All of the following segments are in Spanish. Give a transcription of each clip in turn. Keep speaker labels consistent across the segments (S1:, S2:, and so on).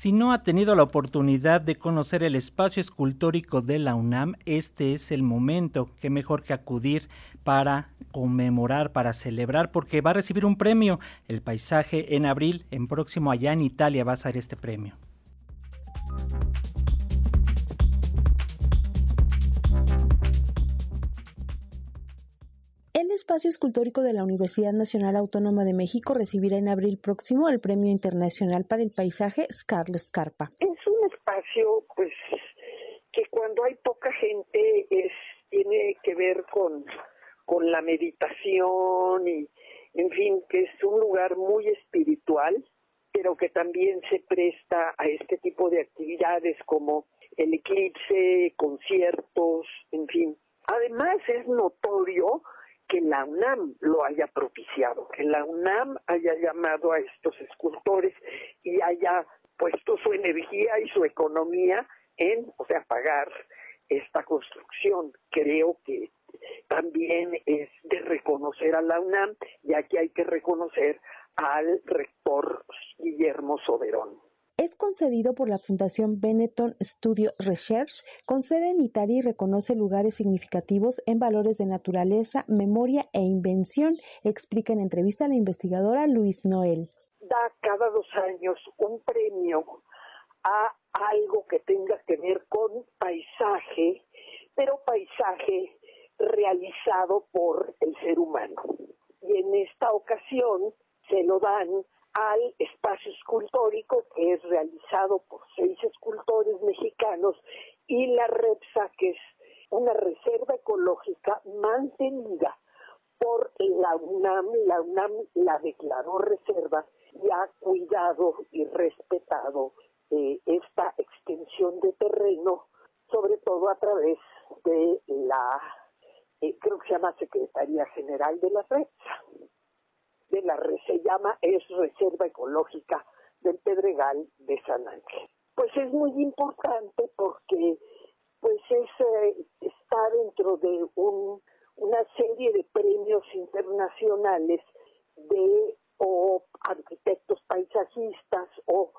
S1: Si no ha tenido la oportunidad de conocer el espacio escultórico de la UNAM, este es el momento. Qué mejor que acudir para conmemorar, para celebrar, porque va a recibir un premio. El paisaje en abril, en próximo allá en Italia va a ser este premio.
S2: El espacio escultórico de la Universidad Nacional Autónoma de México recibirá en abril próximo el Premio Internacional para el Paisaje Scarlo Scarpa.
S3: Es un espacio, pues, que cuando hay poca gente es tiene que ver con, con la meditación y, en fin, que es un lugar muy espiritual, pero que también se presta a este tipo de actividades como el eclipse, conciertos, en fin. Además es notorio que la UNAM lo haya propiciado, que la UNAM haya llamado a estos escultores y haya puesto su energía y su economía en, o sea, pagar esta construcción. Creo que también es de reconocer a la UNAM, ya que hay que reconocer al rector Guillermo Soberón
S2: es concedido por la Fundación Benetton Studio Research, con sede en Italia y reconoce lugares significativos en valores de naturaleza, memoria e invención, explica en entrevista la investigadora Luis Noel.
S3: Da cada dos años un premio a algo que tenga que ver con paisaje, pero paisaje realizado por el ser humano. Y en esta ocasión se lo dan al espacio escultórico que es realizado por seis escultores mexicanos y la REPSA, que es una reserva ecológica mantenida por la UNAM. La UNAM la declaró reserva y ha cuidado y respetado eh, esta extensión de terreno, sobre todo a través de la, eh, creo que se llama Secretaría General de la REPSA de la se llama es Reserva Ecológica del Pedregal de San Ángel. Pues es muy importante porque pues es, eh, está dentro de un, una serie de premios internacionales de o arquitectos paisajistas o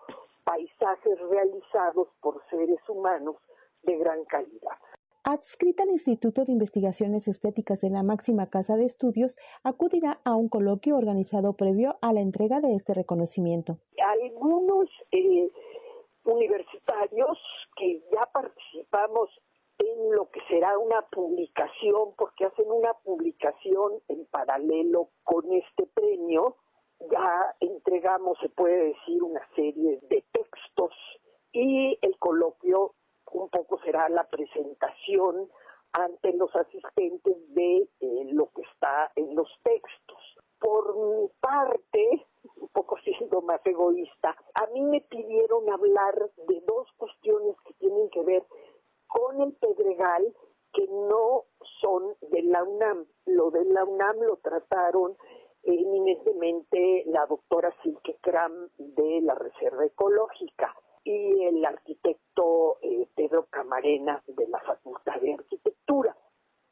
S3: paisajes realizados por seres humanos de gran calidad
S2: adscrita al Instituto de Investigaciones Estéticas de la máxima casa de estudios, acudirá a un coloquio organizado previo a la entrega de este reconocimiento.
S3: Algunos eh, universitarios que ya participamos en lo que será una publicación, porque hacen una publicación en paralelo con este premio, ya entregamos, se puede decir, una serie de textos y el coloquio un poco será la presentación ante los asistentes de eh, lo que está en los textos. Por mi parte, un poco siendo más egoísta, a mí me pidieron hablar de dos cuestiones que tienen que ver con el Pedregal que no son de la UNAM. Lo de la UNAM lo trataron eminentemente la doctora Silke Kram de la Reserva Ecológica y el arquitecto Camarena de la Facultad de Arquitectura.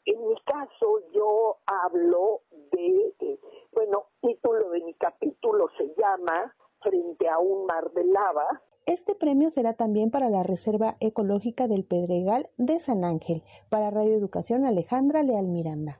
S3: En mi caso, yo hablo de, eh, bueno, título de mi capítulo se llama Frente a un mar de lava.
S2: Este premio será también para la Reserva Ecológica del Pedregal de San Ángel. Para Radio Educación, Alejandra Leal Miranda.